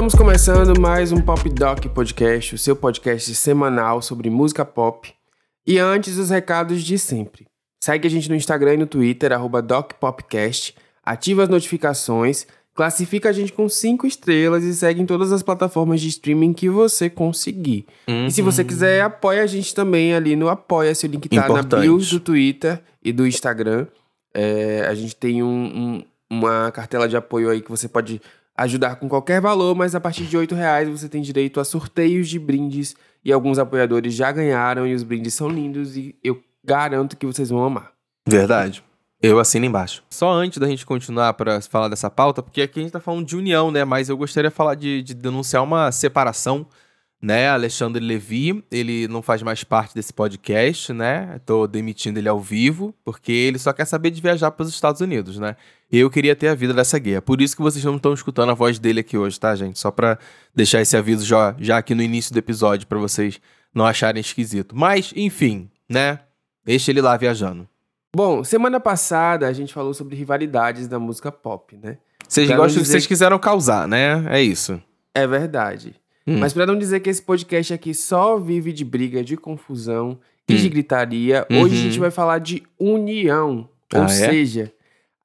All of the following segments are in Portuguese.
Estamos começando mais um Pop Doc Podcast, o seu podcast semanal sobre música pop. E antes, os recados de sempre. Segue a gente no Instagram e no Twitter, DocPopcast, ativa as notificações, classifica a gente com 5 estrelas e segue em todas as plataformas de streaming que você conseguir. Uhum. E se você quiser, apoia a gente também ali no Apoia-se, o link tá Importante. na bio do Twitter e do Instagram. É, a gente tem um, um, uma cartela de apoio aí que você pode ajudar com qualquer valor, mas a partir de R$ reais você tem direito a sorteios de brindes e alguns apoiadores já ganharam e os brindes são lindos e eu garanto que vocês vão amar. Verdade. Eu assino embaixo. Só antes da gente continuar para falar dessa pauta, porque aqui a gente tá falando de união, né? Mas eu gostaria de falar de, de denunciar uma separação né? Alexandre Levi, ele não faz mais parte desse podcast, né? Tô demitindo ele ao vivo, porque ele só quer saber de viajar para os Estados Unidos, né? Eu queria ter a vida dessa guia. Por isso que vocês não estão escutando a voz dele aqui hoje, tá, gente? Só para deixar esse aviso já, já aqui no início do episódio para vocês não acharem esquisito. Mas, enfim, né? Deixa ele lá viajando. Bom, semana passada a gente falou sobre rivalidades da música pop, né? Vocês gostam, dizer... vocês quiseram causar, né? É isso. É verdade. Hum. Mas para não dizer que esse podcast aqui só vive de briga, de confusão e de hum. gritaria, uhum. hoje a gente vai falar de união. Ah, ou é? seja,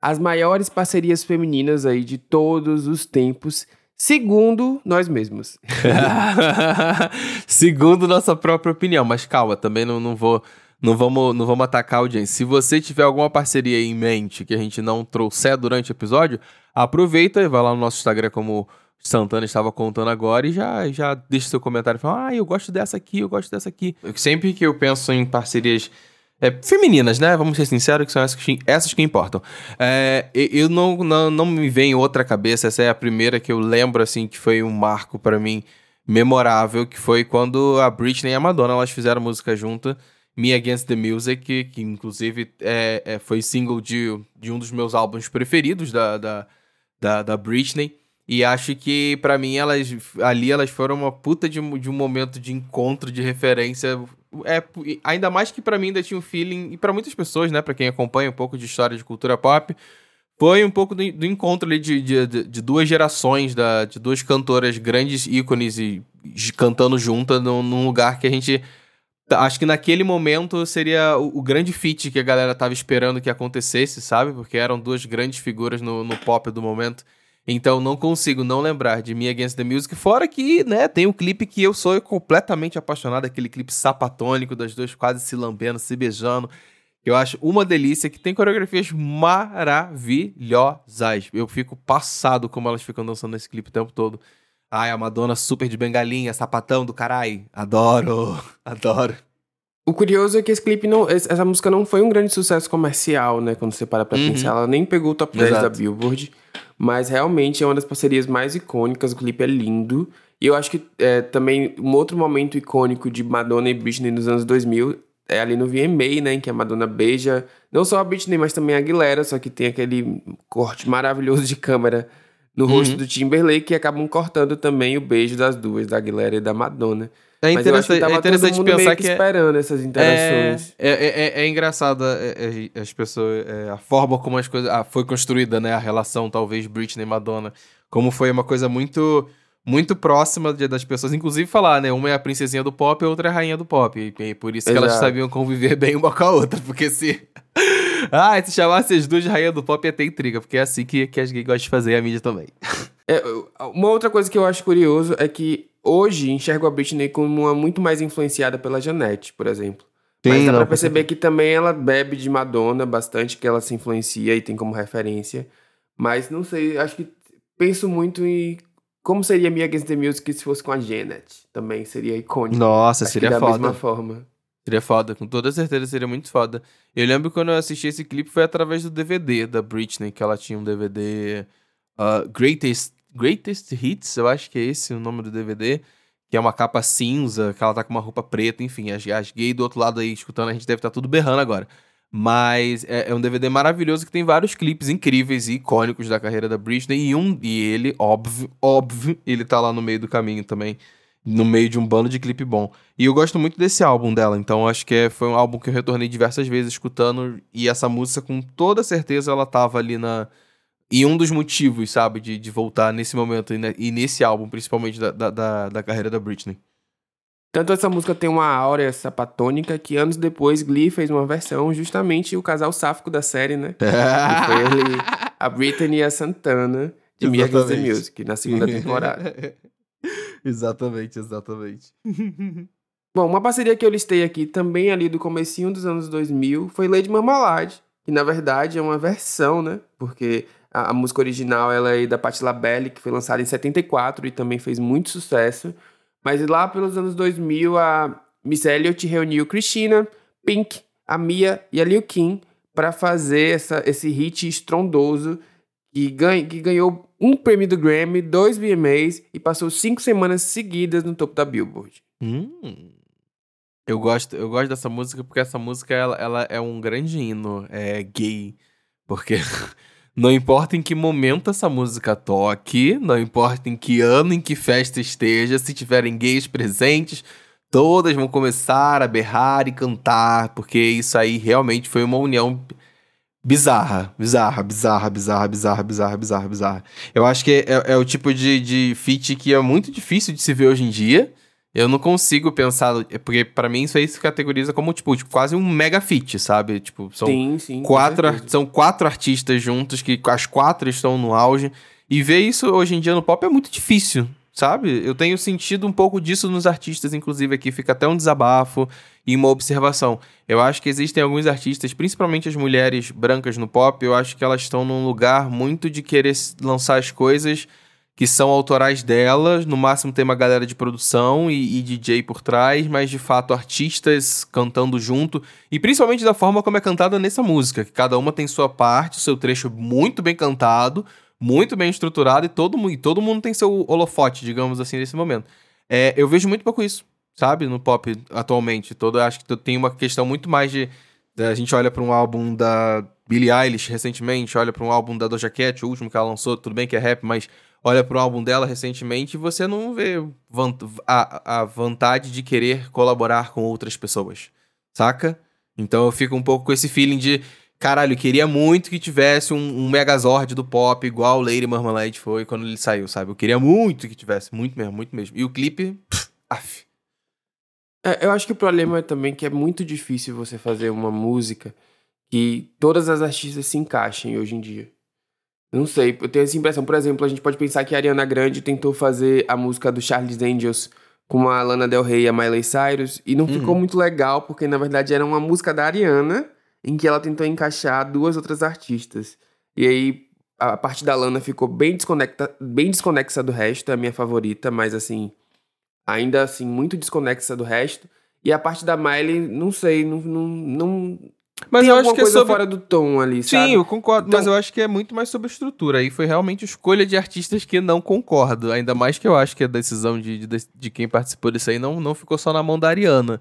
as maiores parcerias femininas aí de todos os tempos, segundo nós mesmos. segundo nossa própria opinião. Mas calma, também não, não vou. Não vamos, não vamos atacar a audiência. Se você tiver alguma parceria em mente que a gente não trouxer durante o episódio, aproveita e vai lá no nosso Instagram como Santana estava contando agora e já, já deixa seu comentário e fala: Ah, eu gosto dessa aqui, eu gosto dessa aqui. Sempre que eu penso em parcerias é, femininas, né? Vamos ser sinceros, que são essas que, essas que importam. É, eu não, não, não me vem outra cabeça, essa é a primeira que eu lembro, assim, que foi um marco para mim memorável, que foi quando a Britney e a Madonna elas fizeram música junto, Me Against the Music, que, que inclusive é, é, foi single de, de um dos meus álbuns preferidos da, da, da, da Britney. E acho que, para mim, elas ali elas foram uma puta de, de um momento de encontro, de referência. É, ainda mais que para mim ainda tinha um feeling, e para muitas pessoas, né, para quem acompanha um pouco de história de cultura pop, foi um pouco do, do encontro ali de, de, de, duas gerações, da, de duas cantoras grandes ícones e, e cantando juntas num, num, lugar que a gente. Acho que naquele momento seria o, o, grande feat que a galera tava esperando que acontecesse, sabe? Porque eram duas grandes figuras no, no pop do momento. Então não consigo não lembrar de Me Against the Music, fora que, né, tem um clipe que eu sou completamente apaixonado, aquele clipe sapatônico das duas quase se lambendo, se beijando. Eu acho uma delícia, que tem coreografias maravilhosas. Eu fico passado como elas ficam dançando nesse clipe o tempo todo. Ai, a Madonna super de bengalinha, sapatão do carai. Adoro, adoro. O curioso é que esse clipe não. Essa música não foi um grande sucesso comercial, né? Quando você para pra uhum. pensar. Ela nem pegou o top 10 Exato. da Billboard. Mas realmente é uma das parcerias mais icônicas. O clipe é lindo. E eu acho que é, também um outro momento icônico de Madonna e Britney nos anos 2000 é ali no VMA, né? Em que a Madonna beija não só a Britney, mas também a Aguilera. Só que tem aquele corte maravilhoso de câmera no rosto uhum. do Timberlake que acabam cortando também o beijo das duas, da Aguilera e da Madonna. É interessante, é interessante pensar que, é esperando essas interações. É, é, é, é engraçado é, é, as pessoas, a forma como as coisas foi construída, né? A relação, talvez, Britney e Madonna. Como foi uma coisa muito muito próxima das pessoas, inclusive falar, né? Uma é a princesinha do pop e a outra é a rainha do pop. E por isso que elas sabiam conviver bem uma com a outra. Porque se. ah, se chamasse as duas de rainha do pop ia ter intriga, porque é assim que, que as gays gostam de fazer e a mídia também. É, uma outra coisa que eu acho curioso é que hoje enxergo a Britney como uma muito mais influenciada pela Janete, por exemplo. Sim, Mas dá não, pra perceber que também ela bebe de Madonna bastante, que ela se influencia e tem como referência. Mas não sei, acho que penso muito em como seria Mia Against the Music se fosse com a Janet. Também seria icônico. Nossa, acho seria da foda. Da mesma forma. Seria foda, com toda certeza seria muito foda. Eu lembro quando eu assisti esse clipe foi através do DVD da Britney, que ela tinha um DVD uh, Greatest Greatest Hits, eu acho que é esse o nome do DVD, que é uma capa cinza, que ela tá com uma roupa preta, enfim, as, as gays do outro lado aí escutando, a gente deve estar tá tudo berrando agora. Mas é, é, um DVD maravilhoso que tem vários clipes incríveis e icônicos da carreira da Britney. E um e ele, óbvio, óbvio, ele tá lá no meio do caminho também. No meio de um bando de clipe bom. E eu gosto muito desse álbum dela. Então acho que é, foi um álbum que eu retornei diversas vezes escutando. E essa música, com toda certeza, ela tava ali na, E um dos motivos, sabe, de, de voltar nesse momento e, ne- e nesse álbum, principalmente da, da, da, da carreira da Britney. Tanto essa música tem uma áurea sapatônica que anos depois Glee fez uma versão justamente o casal sáfico da série, né? Que foi ele, a Britney e a Santana de Against the. Music na segunda temporada. exatamente, exatamente. Bom, uma parceria que eu listei aqui também ali do comecinho dos anos 2000 foi Lady Marmalade, que na verdade é uma versão, né? Porque a, a música original ela é da Patti LaBelle, que foi lançada em 74 e também fez muito sucesso. Mas lá pelos anos 2000 a Miss Elliott reuniu Christina, Pink, a Mia e a Lil Kim para fazer essa, esse hit estrondoso que, ganha, que ganhou um prêmio do Grammy, dois VMAs e passou cinco semanas seguidas no topo da Billboard. Hum. Eu gosto, eu gosto dessa música porque essa música ela, ela é um grande hino é, gay. Porque não importa em que momento essa música toque, não importa em que ano, em que festa esteja, se tiverem gays presentes, todas vão começar a berrar e cantar, porque isso aí realmente foi uma união bizarra, bizarra, bizarra, bizarra, bizarra, bizarra, bizarra, bizarra. Eu acho que é, é o tipo de, de feat que é muito difícil de se ver hoje em dia. Eu não consigo pensar, é porque pra mim isso aí se categoriza como tipo, tipo, quase um mega feat, sabe? Tipo, são sim, sim. quatro, são quatro artistas juntos que as quatro estão no auge e ver isso hoje em dia no pop é muito difícil, sabe? Eu tenho sentido um pouco disso nos artistas, inclusive aqui fica até um desabafo e uma observação. Eu acho que existem alguns artistas, principalmente as mulheres brancas no pop, eu acho que elas estão num lugar muito de querer lançar as coisas que são autorais delas, no máximo tem uma galera de produção e, e DJ por trás, mas de fato artistas cantando junto, e principalmente da forma como é cantada nessa música, que cada uma tem sua parte, seu trecho muito bem cantado, muito bem estruturado, e todo, e todo mundo tem seu holofote, digamos assim, nesse momento. É, eu vejo muito pouco isso, sabe, no pop atualmente. Todo, acho que tem uma questão muito mais de. A gente olha para um álbum da Billie Eilish recentemente, olha para um álbum da Doja Cat, o último que ela lançou, tudo bem que é rap, mas olha pro álbum dela recentemente e você não vê a, a vontade de querer colaborar com outras pessoas, saca? Então eu fico um pouco com esse feeling de, caralho, eu queria muito que tivesse um, um Megazord do pop igual Lady Marmalade foi quando ele saiu, sabe? Eu queria muito que tivesse, muito mesmo, muito mesmo. E o clipe, af. É, eu acho que o problema é também que é muito difícil você fazer uma música que todas as artistas se encaixem hoje em dia. Não sei, eu tenho essa impressão. Por exemplo, a gente pode pensar que a Ariana Grande tentou fazer a música do Charles Angels com a Lana Del Rey e a Miley Cyrus e não ficou muito legal, porque na verdade era uma música da Ariana em que ela tentou encaixar duas outras artistas. E aí a parte da Lana ficou bem, desconecta, bem desconexa do resto, é a minha favorita, mas assim, ainda assim, muito desconexa do resto. E a parte da Miley, não sei, não, não, não Mas tem eu acho que é coisa sobre... fora do tom ali, Sim, sabe? eu concordo, mas Então- eu acho que é muito mais sobre estrutura. Aí foi realmente escolha de artistas que não concordo. Ainda mais que eu acho que a decisão de, de, de quem participou disso aí não, não ficou só na mão da Ariana.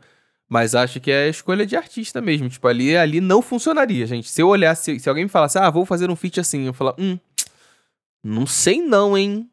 Mas acho que é escolha de artista mesmo. Tipo, ali, ali não funcionaria, gente. Se eu olhasse, se alguém me falasse, ah, vou fazer um feat assim, eu falar, hum, não sei não, hein?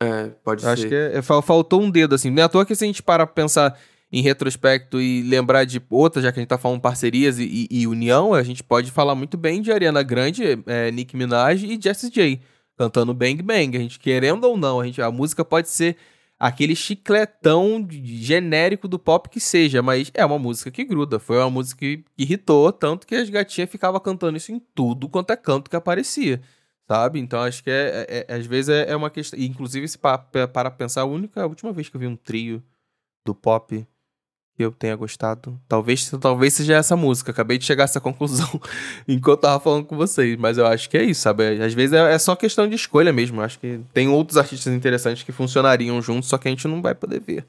É, pode Eu Acho ser. que é- é- fal- faltou um dedo, assim. Não é à toa que se a gente parar pra pensar em retrospecto e lembrar de outras, já que a gente tá falando parcerias e, e- e união, a gente pode falar muito bem de Ariana Grande, é, Nicki Minaj e Jessie J. Cantando Bang Bang. A gente, querendo ou não, a, gente, a música pode ser aquele chicletão genérico do pop que seja, mas é uma música que gruda. Foi uma música que, irritou, tanto que as gatinhas ficavam cantando isso em tudo quanto é canto que aparecia. Sabe? Então acho que é, é- é- às vezes é, é uma questão. e, Inclusive, se pa- pa- para pensar, a única a última vez que eu vi um trio do pop eu tenha gostado. Talvez, talvez seja essa música. Acabei de chegar a essa conclusão enquanto eu tava falando com vocês. Mas eu acho que é isso, sabe? Às vezes é, é só questão de escolha mesmo. Eu acho que tem outros artistas interessantes que funcionariam juntos, só que a gente não vai poder ver.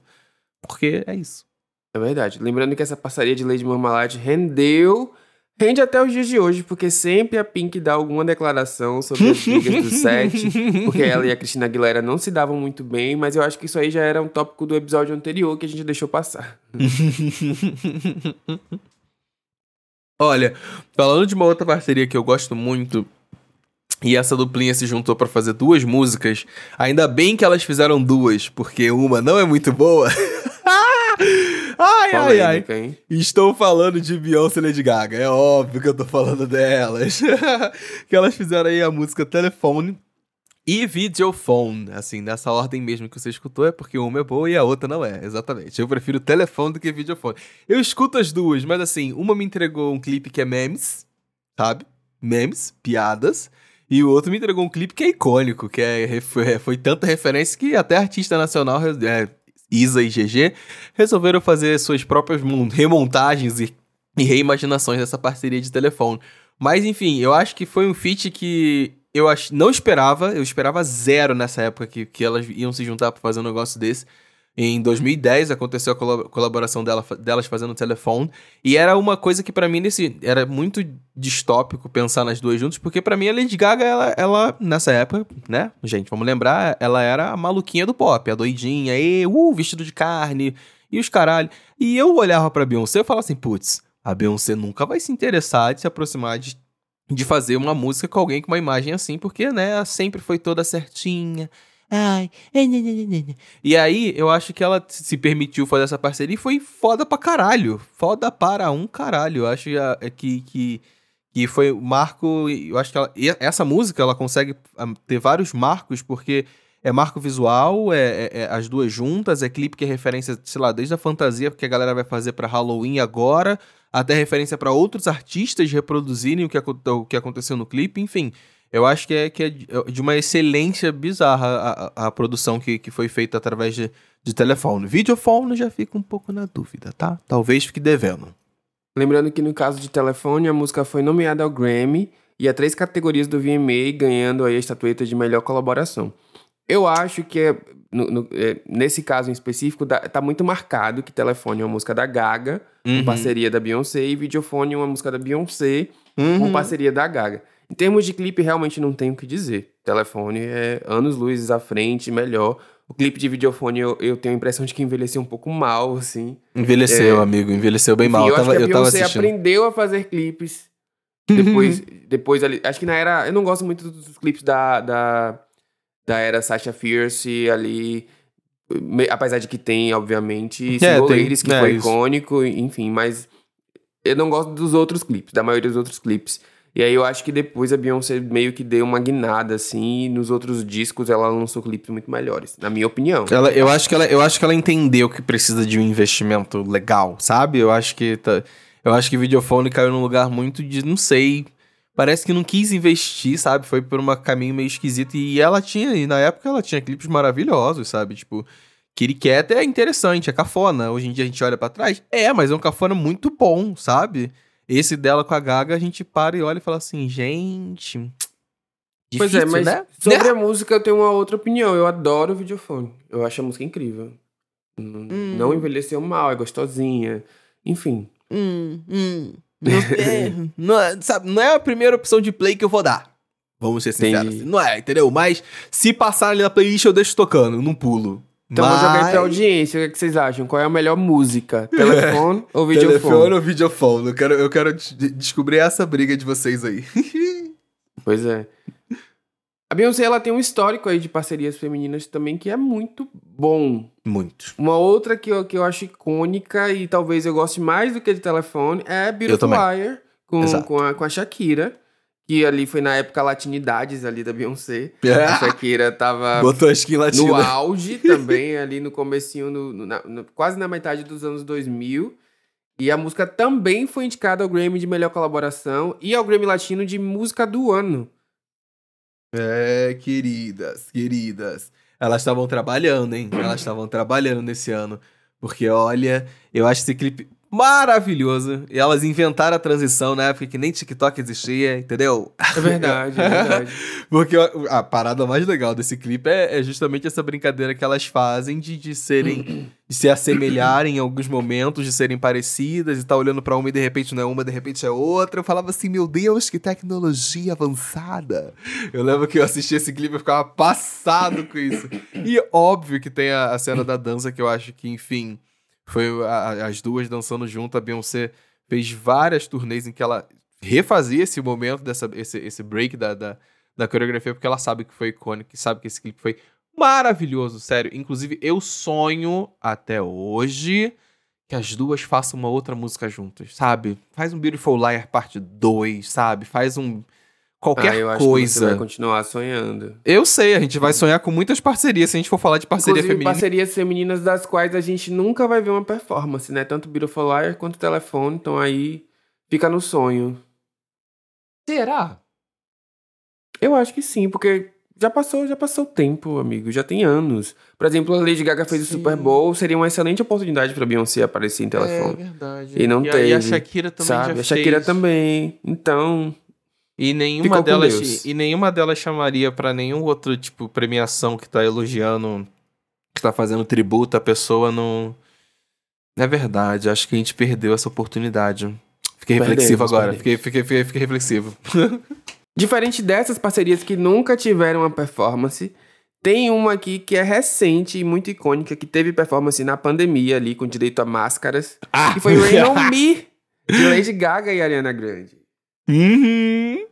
Porque é isso. É verdade. Lembrando que essa parceria de Lady Marmalade rendeu. Rende até os dias de hoje, porque sempre a Pink dá alguma declaração sobre as brigas do set. Porque ela e a Cristina Aguilera não se davam muito bem, mas eu acho que isso aí já era um tópico do episódio anterior que a gente deixou passar. Olha, falando de uma outra parceria que eu gosto muito, e essa duplinha se juntou pra fazer duas músicas, ainda bem que elas fizeram duas, porque uma não é muito boa. ai, ai, ai. Hein? Estou falando de Beyoncé e Lady Gaga. É óbvio que eu tô falando delas. que elas fizeram aí a música Telefone e Videophone. Assim, nessa ordem mesmo que você escutou, é porque uma é boa e a outra não é. Exatamente. Eu prefiro telefone do que videofone. Eu escuto as duas, mas assim, uma me entregou um clipe que é memes, sabe? Memes, piadas. E o outro me entregou um clipe que é icônico, que é, foi, foi tanta referência que até artista nacional, é, Isa e GG, resolveram fazer suas próprias remontagens e, e reimaginações dessa parceria de telefone. Mas enfim, eu acho que foi um feat que eu não esperava, eu esperava zero nessa época que, que elas iam se juntar para fazer um negócio desse. Em 2010 aconteceu a colaboração dela, delas fazendo telefone. E era uma coisa que para mim nesse, era muito distópico pensar nas duas juntas, porque para mim a Lady Gaga, ela, ela, nessa época, né? Gente, vamos lembrar, ela era a maluquinha do pop, a doidinha, e, uh, vestido de carne, e os caralho. E eu olhava pra Beyoncé e falava assim, putz, a Beyoncé nunca vai se interessar de se aproximar de de fazer uma música com alguém com uma imagem assim, porque, né, ela sempre foi toda certinha. Ai, e aí, eu acho que ela se permitiu fazer essa parceria e foi foda pra caralho. Foda para um caralho. Eu acho é que, que, que foi o marco. Eu acho que ela, essa música ela consegue ah, ter vários marcos, porque é marco visual, é, é, é, as duas juntas, é clipe que é referência, sei lá, desde a fantasia que a galera vai fazer para Halloween agora, até referência para outros artistas reproduzirem o que, o que aconteceu no clipe, enfim. Eu acho que é, que é de uma excelência bizarra a, a, a produção que, que foi feita através de, de telefone. Videofone já fica um pouco na dúvida, tá? Talvez fique devendo. Lembrando que no caso de telefone, a música foi nomeada ao Grammy e a três categorias do VMA, ganhando aí a estatueta de melhor colaboração. Eu acho que é, no, no, é, nesse caso em específico, dá, tá muito marcado que Telefone é uma música da Gaga, uhum. com parceria da Beyoncé, e Videofone é uma música da Beyoncé, uhum. com parceria da Gaga. Em termos de clipe, realmente não tenho o que dizer. Telefone é anos luzes à frente, melhor. O clipe de videofone eu, eu tenho a impressão de que envelheceu um pouco mal, assim. Envelheceu, é... amigo, envelheceu bem Enfim, mal. Eu, tava, acho que a Beyoncé aprendeu a fazer clipes. Depois, depois ali. Acho que na era. Eu não gosto muito dos clipes da, da da era Sasha Fierce ali. Apesar de que tem, obviamente, é, Ladies, que é, foi isso. icônico, enfim, mas eu não gosto dos outros clipes, da maioria dos outros clipes. E aí eu acho que depois a Beyoncé meio que deu uma guinada, assim, e nos outros discos ela lançou clipes muito melhores, na minha opinião. Ela, eu, acho que ela, eu acho que ela entendeu que precisa de um investimento legal, sabe? Eu acho que. Tá, eu acho que Videofone caiu num lugar muito de, não sei, parece que não quis investir, sabe? Foi por um caminho meio esquisito. E ela tinha, e na época ela tinha clipes maravilhosos, sabe? Tipo, Cat é interessante, é cafona. Hoje em dia a gente olha para trás, é, mas é um cafona muito bom, sabe? Esse dela com a Gaga, a gente para e olha e fala assim, gente. Difícil, pois é, mas né? sobre né? a música eu tenho uma outra opinião. Eu adoro o videofone. Eu acho a música incrível. Hum. Não envelheceu mal, é gostosinha. Enfim. Hum, hum. Não é, não, é, sabe, não é a primeira opção de play que eu vou dar. Vamos ser sinceros. Assim. Não é, entendeu? Mas se passar ali na playlist, eu deixo tocando, não pulo. Então Mas... vou jogar pra audiência. O que, é vocês acham? Qual é a melhor música? Telefone ou videofone? Telefone ou videofone? Eu quero, eu quero descobrir essa briga de vocês aí. pois é. A Beyoncé ela tem um histórico aí de parcerias femininas também que é muito bom. Muito. Uma outra que eu, que eu acho icônica e talvez eu goste mais do que de telefone é Beautiful Liar com, com, a, com a Shakira. Que ali foi na época latinidades ali da Beyoncé. É. A Shakira tava Botou a skin latina. no auge também, ali no comecinho, no, no, na, no, quase na metade dos anos 2000. E a música também foi indicada ao Grammy de melhor colaboração e ao Grammy Latino de música do ano. É, queridas, queridas. Elas estavam trabalhando, hein? Elas estavam trabalhando nesse ano. Porque, olha, eu acho esse clipe maravilhoso. E elas inventaram a transição na época que nem TikTok existia, entendeu? É verdade, é verdade. Porque a parada mais legal desse clipe é, é, justamente essa brincadeira que elas fazem de, de serem. de se assemelharem em alguns momentos, de serem parecidas e tá olhando para uma e de repente não é uma, de repente é outra. Eu falava assim, meu Deus, que tecnologia avançada. Eu lembro que eu assisti esse clipe e ficava passado com isso. E óbvio que tem a, a cena da dança que eu acho que, enfim foi a, as duas dançando junto. A Beyoncé fez várias turnês em que ela refazia esse momento, dessa, esse, esse break da, da, da coreografia, porque ela sabe que foi icônico, sabe que esse clipe foi maravilhoso, sério. Inclusive, eu sonho até hoje que as duas façam uma outra música juntas, sabe? Faz um Beautiful Liar parte 2, sabe? Faz um qualquer ah, eu acho coisa. Que você vai continuar sonhando. Eu sei, a gente vai sonhar com muitas parcerias se a gente for falar de parceria Inclusive, feminina. parcerias femininas das quais a gente nunca vai ver uma performance, né? Tanto Beautiful Liar quanto Telefone, então aí fica no sonho. Será? Eu acho que sim, porque já passou, já passou o tempo, amigo, já tem anos. Por exemplo, a Lady Gaga fez Sim. o Super Bowl, seria uma excelente oportunidade pra Beyoncé aparecer em É telefone. verdade. E não e, teve, E a Shakira também sabe? já a Shakira fez. também. Então, E nenhuma Ficou delas e nenhuma delas chamaria pra nenhum outro tipo premiação que tá elogiando, que tá fazendo tributo à pessoa não É verdade, acho que a gente perdeu essa oportunidade. Fiquei Perdemos, reflexivo agora, fiquei, fiquei, fiquei, fiquei reflexivo. Diferente dessas parcerias que nunca tiveram uma performance, tem uma aqui que é recente e muito icônica, que teve performance na pandemia ali, com direito a máscaras, Ah! que foi Rain On Me, de Lady Gaga e Ariana Grande. Uhum.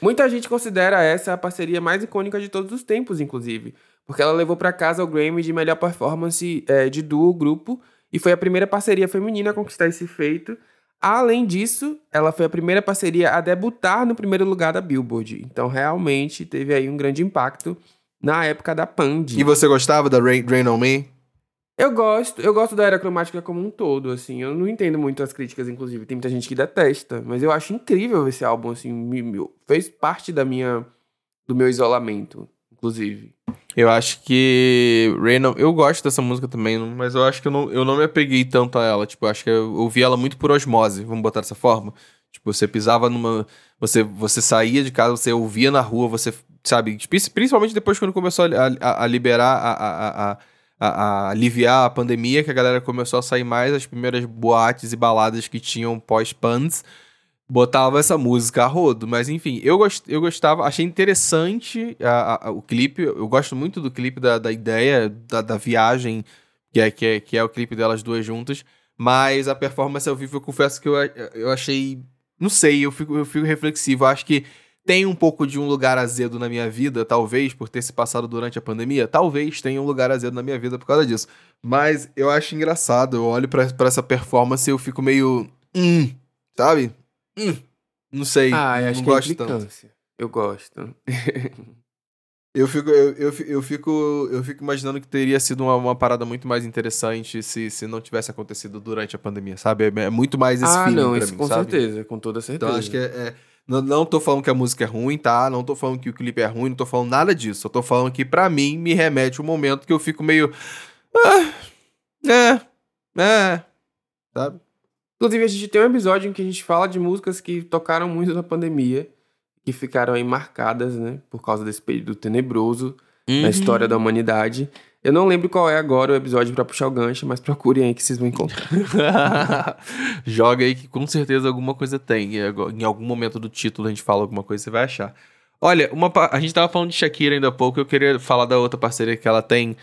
Muita gente considera essa a parceria mais icônica de todos os tempos, inclusive, porque ela levou pra casa o Grammy de melhor performance eh, de duo grupo e foi a primeira parceria feminina a conquistar esse feito. Além disso, ela foi a primeira parceria a debutar no primeiro lugar da Billboard. Então, realmente teve aí um grande impacto na época da Pand. E você gostava da Rain, Rain on Me? Eu gosto, eu gosto da era cromática como um todo, assim. Eu não entendo muito as críticas, inclusive. Tem muita gente que detesta, mas eu acho incrível esse álbum, assim. me- me- fez parte da minha, do meu isolamento, inclusive. Eu acho que Rain on... Eu gosto dessa música também, mas eu acho que eu não, eu não me apeguei tanto a ela. Tipo, eu acho que eu ouvi ela muito por osmose, vamos botar dessa forma. Tipo, você pisava numa... Você, você saía de casa, você ouvia na rua, você, sabe? Tipo, Principalmente depois quando começou a, a- a liberar, a, a, a, a- a aliviar a pandemia, que a galera começou a sair mais, as primeiras boates e baladas que tinham pós-pans botava essa música a rodo. Mas enfim, eu, gost, eu gostava, achei interessante a- a- o clipe. Eu gosto muito do clipe, da, da ideia da, da viagem, que é, que, é, que é o clipe delas duas juntas. Mas a performance ao vivo, eu confesso que eu, eu achei. Não sei, eu fico, eu fico reflexivo. Acho que tem um pouco de um lugar azedo na minha vida, talvez, por ter se passado durante a pandemia. Talvez tenha um lugar azedo na minha vida por causa disso. Mas eu acho engraçado. Eu olho pra, pra essa performance e eu fico meio. Hum, sabe? Hum, não sei. Ah, eu não acho que é gosto tanto. implicância. Eu gosto. Eu fico, eu, eu, eu fico, eu fico imaginando que teria sido uma, uma parada muito mais interessante se, se não tivesse acontecido durante a pandemia, sabe? É, é muito mais esse ah, feeling não, isso mim, com sabe? certeza, com toda certeza. Então acho que é, é- não, não tô falando que a música é ruim, tá? Não tô falando que o clipe é ruim, não tô falando nada disso. Eu tô falando que pra mim me remete um momento que eu fico meio ah, é, é, sabe? Inclusive, a gente tem um episódio em que a gente fala de músicas que tocaram muito na pandemia, que ficaram aí marcadas, né, por causa desse período tenebroso Uhum. na história da humanidade. Eu não lembro qual é agora o episódio pra puxar o gancho, mas procurem aí que vocês vão encontrar. Joga aí que com certeza alguma coisa tem. Em algum momento do título a gente fala alguma coisa, você vai achar. Olha, uma, a gente tava falando de Shakira ainda há pouco, eu queria falar da outra parceria que ela tem,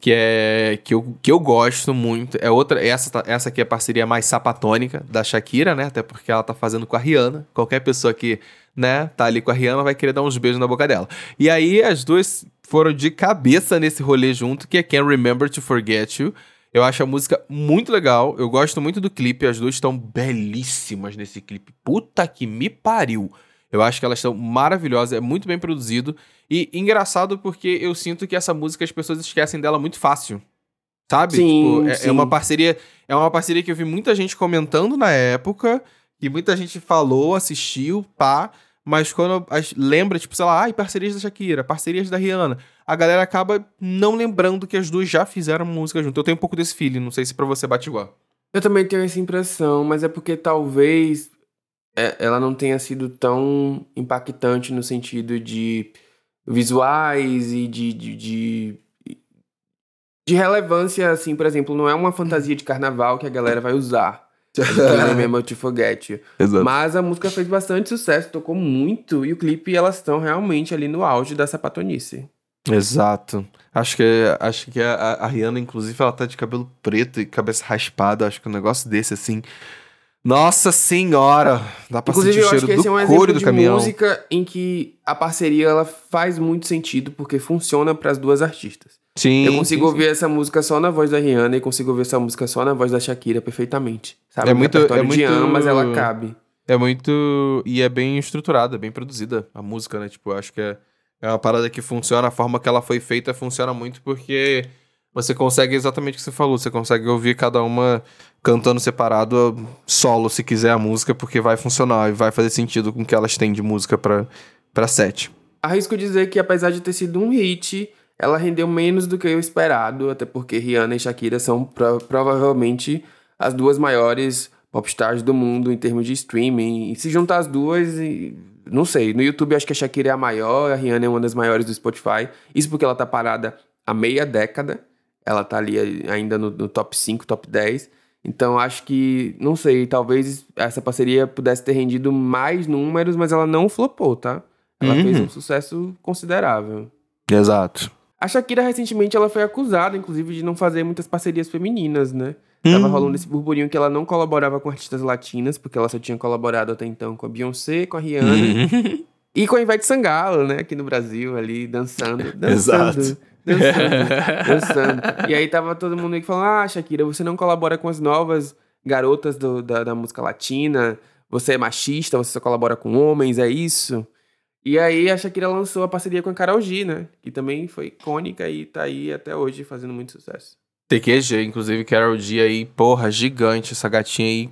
que é que eu, que eu gosto muito. É outra, essa, tá- essa aqui é a parceria mais sapatônica da Shakira, né? Até porque ela tá fazendo com a Rihanna. Qualquer pessoa que, né, tá ali com a Rihanna vai querer dar uns beijos na boca dela. E aí as duas foram de cabeça nesse rolê junto, que é Can't Remember to Forget You. Eu acho a música muito legal. Eu gosto muito do clipe. As duas estão belíssimas nesse clipe. Puta que me pariu. Eu acho que elas estão maravilhosas. É muito bem produzido. E engraçado porque eu sinto que essa música as pessoas esquecem dela muito fácil. Sabe? Sim, Tipo, é, é sim. uma parceria. É uma parceria que eu vi muita gente comentando na época. E muita gente falou, assistiu, pá. Mas quando as- lembra, tipo, sei lá, ai, parcerias da Shakira, parcerias da Rihanna, a galera acaba não lembrando que as duas já fizeram música junto. Eu tenho um pouco desse feeling, não sei se pra você bate igual. Eu também tenho essa impressão, mas é porque talvez é, ela não tenha sido tão impactante no sentido de visuais e de, de, de, de relevância, assim, por exemplo, não é uma fantasia de carnaval que a galera vai usar. Can't Remember to Forget You. Exato. Mas a música fez bastante sucesso, tocou muito, e o clipe elas estão realmente ali no auge da sapatonice. Exato. Acho que, acho que a, a Rihanna, inclusive, ela tá de cabelo preto e cabeça raspada. Acho que um negócio desse, assim. Nossa senhora! Dá pra Inclusive, sentir o eu acho cheiro que esse é um do exemplo couro do de caminhão. música em que a parceria ela faz muito sentido porque funciona para as duas artistas. Sim. eu consigo sim, ouvir essa música só na voz da Rihanna e consigo ouvir essa música só na voz da Shakira perfeitamente. Sabe? É O muito- repertório é de muito- ambas ela cabe. É muito. E é bem estruturada, bem produzida a música, né? Tipo, eu acho que é, é uma parada que funciona, a forma que ela foi feita funciona muito porque você consegue exatamente o que você falou, você consegue ouvir cada uma cantando separado, solo, se quiser a música, porque vai funcionar e vai fazer sentido com o que elas têm de música pra, pra set. Arrisco dizer que apesar de ter sido um hit, ela rendeu menos do que eu esperado, até porque Rihanna e Shakira são pro- provavelmente as duas maiores popstars do mundo em termos de streaming. E se juntar as duas, e- não sei, no YouTube acho que a Shakira é a maior, a Rihanna é uma das maiores do Spotify. Isso porque ela tá parada há meia década. Ela tá ali ainda no, no top 5, top 10. Então acho que, não sei, talvez essa parceria pudesse ter rendido mais números, mas ela não flopou, tá? Ela Uhum. fez um sucesso considerável. Exato. A Shakira, recentemente, ela foi acusada, inclusive, de não fazer muitas parcerias femininas, né? Tava Hum. rolando esse burburinho que ela não colaborava com artistas latinas, porque ela só tinha colaborado até então com a Beyoncé, com a Rihanna Uhum. e com a Ivete Sangalo, né? Aqui no Brasil, ali, dançando. dançando Exato. Dançando, dançando. E aí tava todo mundo aí falando, ah, Shakira, você não colabora com as novas garotas do- da, da música latina, você é machista, você só colabora com homens, é isso? E aí a Shakira lançou a parceria com a Karol G, né? Que também foi icônica e tá aí até hoje fazendo muito sucesso. TQG, inclusive, Carol G aí, porra, gigante, essa gatinha aí.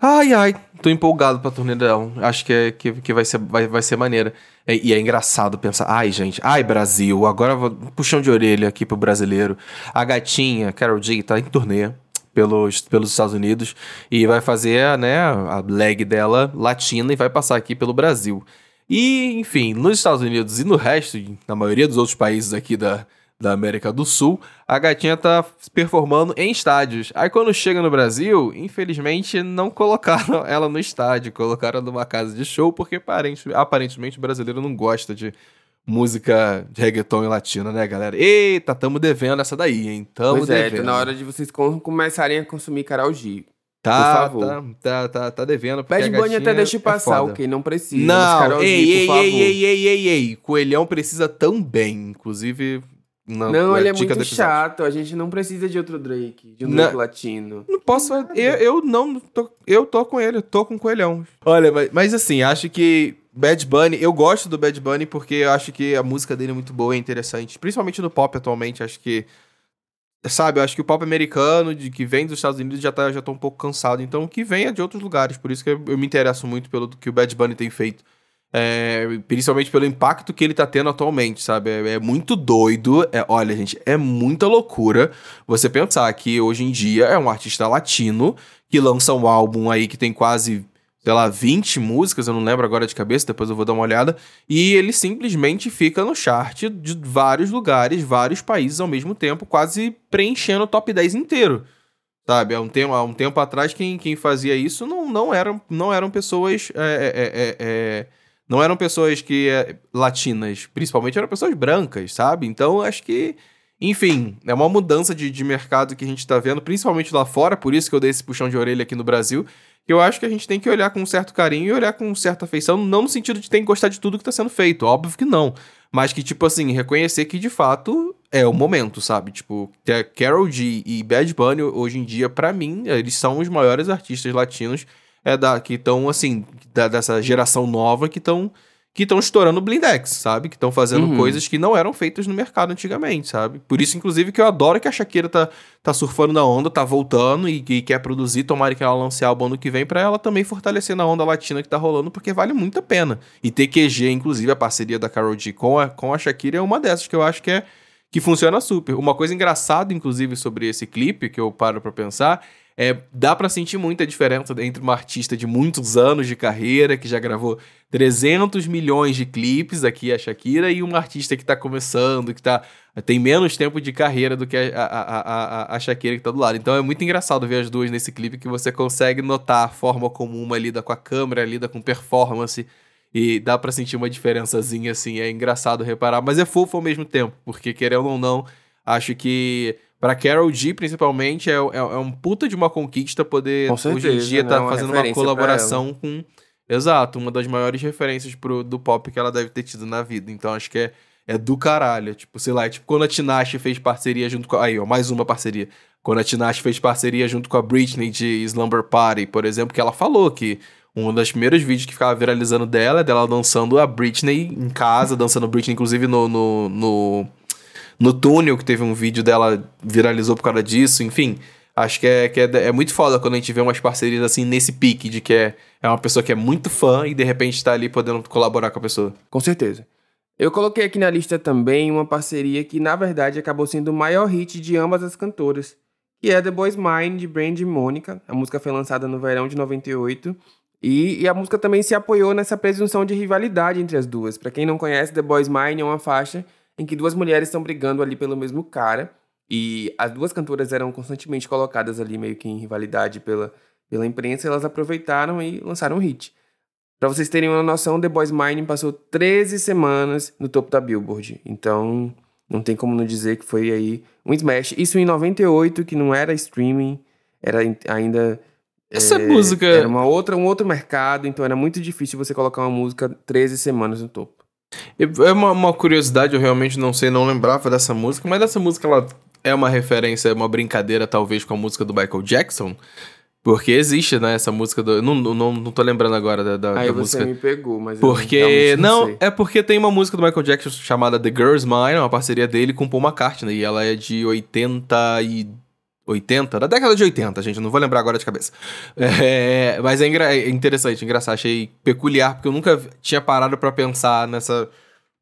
Ai, ai, tô empolgado pra turnê dela. Acho que, é, que, que vai, ser, vai, vai ser maneira. É- E é engraçado pensar, ai, gente, ai, Brasil, agora vou puxão de orelha aqui pro brasileiro. A gatinha, Carol G, tá em turnê pelos, pelos Estados Unidos e vai fazer, né, a leg dela latina e vai passar aqui pelo Brasil. E, enfim, nos Estados Unidos e no resto, na maioria dos outros países aqui da, da América do Sul, a gatinha tá performando em estádios. Aí quando chega no Brasil, infelizmente não colocaram ela no estádio, colocaram numa casa de show, porque aparente- aparentemente o brasileiro não gosta de música de reggaeton e latina, né, galera? Eita, tamo devendo essa daí, hein? Tamo pois é, devendo. tá na hora de vocês com- começarem a consumir Karol G. Tá. Tá, tá, tá, tá devendo. Bad a Bunny até deixa é passar, foda. ok? Não precisa. Não, ei, por ei, favor. ei, ei, ei, ei, ei. Coelhão precisa tão bem, inclusive. Na- Não, na ele é muito chato. A gente não precisa de outro Drake, de um Não. Drake latino. Não posso. Eu, eu não. Tô, eu tô com ele, eu tô com o coelhão. Olha, mas, mas assim, acho que Bad Bunny. Eu gosto do Bad Bunny porque eu acho que a música dele é muito boa e interessante. Principalmente no pop atualmente. Acho que. Sabe, eu acho que o pop americano, de que vem dos Estados Unidos, já tá, já tô um pouco cansado. Então, o que vem é de outros lugares. Por isso que eu, eu me interesso muito pelo que o Bad Bunny tem feito. É, principalmente pelo impacto que ele tá tendo atualmente, sabe? É, é muito doido. É, olha, gente, é muita loucura você pensar que hoje em dia é um artista latino que lança um álbum aí que tem quase, sei lá, 20 músicas, eu não lembro agora de cabeça, depois eu vou dar uma olhada, e ele simplesmente fica no chart de vários lugares, vários países ao mesmo tempo, quase preenchendo o top 10 inteiro. Sabe, há um tempo, há um tempo atrás, quem, quem fazia isso não, não, eram, não eram pessoas. é, é, é, é, não eram pessoas que. é, latinas, principalmente eram pessoas brancas, sabe? Então acho que. Enfim, é uma mudança de, de mercado que a gente tá vendo, principalmente lá fora, por isso que eu dei esse puxão de orelha aqui no Brasil. Que eu acho que a gente tem que olhar com um certo carinho e olhar com certa afeição, não no sentido de ter que gostar de tudo que tá sendo feito, óbvio que não. Mas que, tipo assim, reconhecer que de fato é o momento, sabe? Tipo, a Carol G e Bad Bunny, hoje em dia, pra mim, eles são os maiores artistas latinos é da, que estão, assim, da- dessa geração nova que estão que estão estourando o Blindex, sabe? Que estão fazendo Uhum. coisas que não eram feitas no mercado antigamente, sabe? Por isso, inclusive, que eu adoro que a Shakira tá, tá surfando na onda, tá voltando e, e quer produzir, tomara que ela lance álbum ano que vem pra ela também fortalecer na onda latina que tá rolando, porque vale muito a pena. E TQG, inclusive, a parceria da Karol G com a, com a Shakira é uma dessas que eu acho que é que funciona super. Uma coisa engraçada, inclusive, sobre esse clipe, que eu paro pra pensar, é dá pra sentir muita diferença entre uma artista de muitos anos de carreira, que já gravou 300 milhões de clipes, aqui a Shakira, e uma artista que tá começando, que tá, tem menos tempo de carreira do que a, a, a, a, Shakira que tá do lado. Então é muito engraçado ver as duas nesse clipe, que você consegue notar a forma como uma lida com a câmera, lida com performance, e dá pra sentir uma diferençazinha, assim, é engraçado reparar, mas é fofo ao mesmo tempo, porque querendo ou não, acho que Pra Carol G, principalmente, é, é, é um puta de uma conquista poder Com certeza, hoje em dia né? tá Uma fazendo uma colaboração com. Exato, uma das maiores referências pro, do pop que ela deve ter tido na vida. Então acho que é, é do caralho. Tipo, sei lá, é tipo quando a Tinashe fez parceria junto com. Aí, ó, mais uma parceria. Quando a Tinashe fez parceria junto com a Britney de Slumber Party, por exemplo, que ela falou que um dos primeiros vídeos que ficava viralizando dela é dela dançando a Britney em casa, dançando Britney, inclusive no, no, no, no túnel, que teve um vídeo dela viralizou por causa disso, enfim. Acho que, é, que é, é muito foda quando a gente vê umas parcerias assim nesse pique de que é, é uma pessoa que é muito fã e de repente tá ali podendo colaborar com a pessoa. Com certeza. Eu coloquei aqui na lista também uma parceria que, na verdade, acabou sendo o maior hit de ambas as cantoras, que é The Boys Mine, de Brandy e Mônica. A música foi lançada no verão de 98. E, e a música também se apoiou nessa presunção de rivalidade entre as duas. Pra quem não conhece, The Boys Mine é uma faixa em que duas mulheres estão brigando ali pelo mesmo cara. E as duas cantoras eram constantemente colocadas ali meio que em rivalidade pela, pela imprensa. E elas aproveitaram e lançaram um hit. Pra vocês terem uma noção, The Boys Mine passou 13 semanas no topo da Billboard. Então, não tem como não dizer que foi aí um smash. Isso em 98, que não era streaming, era in- ainda... Essa é, música- Era uma outra, um outro mercado, então era muito difícil você colocar uma música 13 semanas no topo. É uma, uma curiosidade, eu realmente não sei, não lembrava dessa música, mas essa música ela é uma referência, é uma brincadeira talvez com a música do Michael Jackson. Porque existe, né, essa música do. Não, não, não tô lembrando agora da, da, Aí da você música. me pegou, mas Porque. Não, sei. é porque tem uma música do Michael Jackson chamada The Girl's Mine, uma parceria dele com Paul McCartney, e ela é de 80 e. 80? Da década de 80, gente, não vou lembrar agora de cabeça. É, mas é, engra- é interessante, engraçado, achei peculiar, porque eu nunca tinha parado pra pensar nessa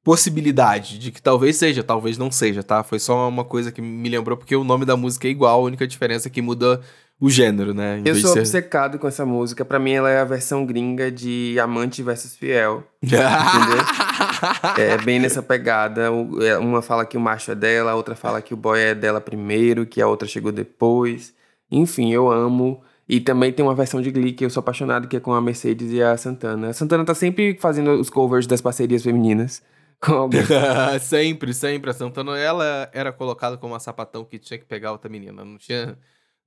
possibilidade de que talvez seja, talvez não seja, tá? Foi só uma coisa que me lembrou, porque o nome da música é igual, a única diferença é que muda o gênero, né? Em Eu sou ser- obcecado com essa música. Pra mim, ela é a versão gringa de Amante versus Fiel. É bem nessa pegada. É, Uma fala que o macho é dela, a outra fala que o boy é dela primeiro, que a outra chegou depois. Enfim, eu amo. E também tem uma versão de Glee que eu sou apaixonado, que é com a Mercedes e a Santana. A Santana tá sempre fazendo os covers das parcerias femininas. sempre, sempre. A Santana, ela era colocada como uma sapatão que tinha que pegar outra menina. Não tinha,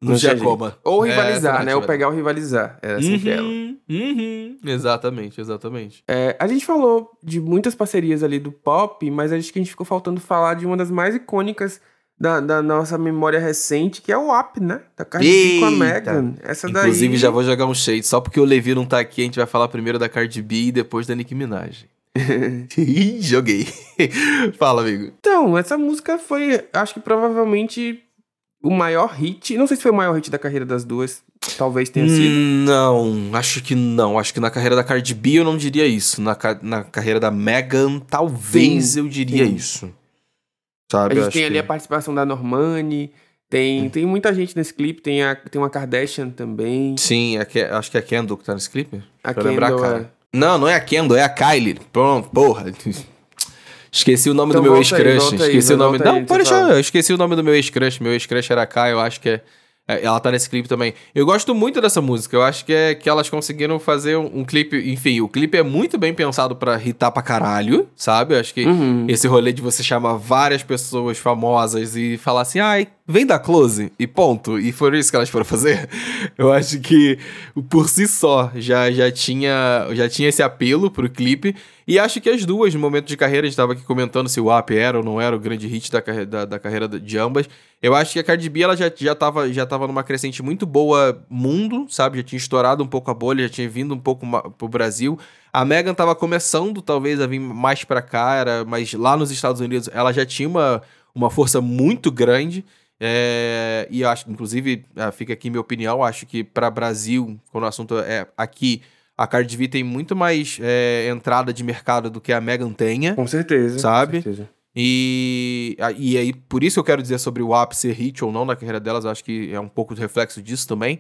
não Não tinha jeito. Ou É, rivalizar, essa né? Ou pegar ou rivalizar. Era sempre ela. Uhum, uhum. Exatamente, exatamente. É, a gente falou de muitas parcerias ali do pop, mas acho que a gente ficou faltando falar de uma das mais icônicas da, da nossa memória recente, que é o WAP, né? Da Cardi B com a! Megan. Essa Inclusive, daí... já vou jogar um shade. Só porque o Levi não tá aqui, a gente vai falar primeiro da Cardi B e depois da Nicki Minaj. Ih, Joguei. Fala, amigo. Então, essa música foi, acho que provavelmente o maior hit. Não sei se foi o maior hit da carreira das duas. Talvez tenha sido. Hum, Não, acho que não. Acho que na carreira da Cardi B eu não diria isso. Na, ca- na carreira da Megan, talvez Sim, eu diria sim. isso. A Sabe? gente acho tem ali que- a participação da Normani. Tem, tem muita gente nesse clipe. Tem, a, tem uma Kardashian também. Sim, é que- acho que é a Kendall que tá nesse clipe. A Pra lembrar, Kendall, cara. Não, não é a Kendall, é a Kylie. Pronto, porra. Esqueci o nome Então do meu ex-crush. volta aí, Esqueci o nome. volta aí, Não, pode deixar. Eu esqueci o nome do meu ex-crush. Meu ex-crush era a Kai, eu acho que é. é, Ela tá nesse clipe também. Eu gosto muito dessa música. Eu acho que é que elas conseguiram fazer um, um clipe. Enfim, o clipe é muito bem pensado pra hitar pra caralho, sabe? Eu acho que Uhum. esse rolê de você chamar várias pessoas famosas e falar assim, ai, vem da close e ponto. E foi isso que elas foram fazer. Eu acho que por si só já, já, tinha, já tinha esse apelo pro clipe. E acho que as duas, no momento de carreira, a gente tava aqui comentando se o Up era ou não era o grande hit da, da, da carreira de ambas. Eu acho que a Cardi B ela já, já, tava, já tava numa crescente muito boa mundo, sabe? Já tinha estourado um pouco a bolha, já tinha vindo um pouco pro Brasil. A Megan tava começando, talvez, a vir mais pra cá, era, mas lá nos Estados Unidos ela já tinha uma, uma força muito grande. É, e eu acho, inclusive, ah, fica aqui minha opinião, acho que para Brasil, quando o assunto é aqui, a Cardi B tem muito mais é, entrada de mercado do que a Megan tenha. Com certeza. Sabe? Com certeza. E, a- e aí, por isso eu quero dizer sobre o WAP ser hit ou não na carreira delas, acho que é um pouco de reflexo disso também.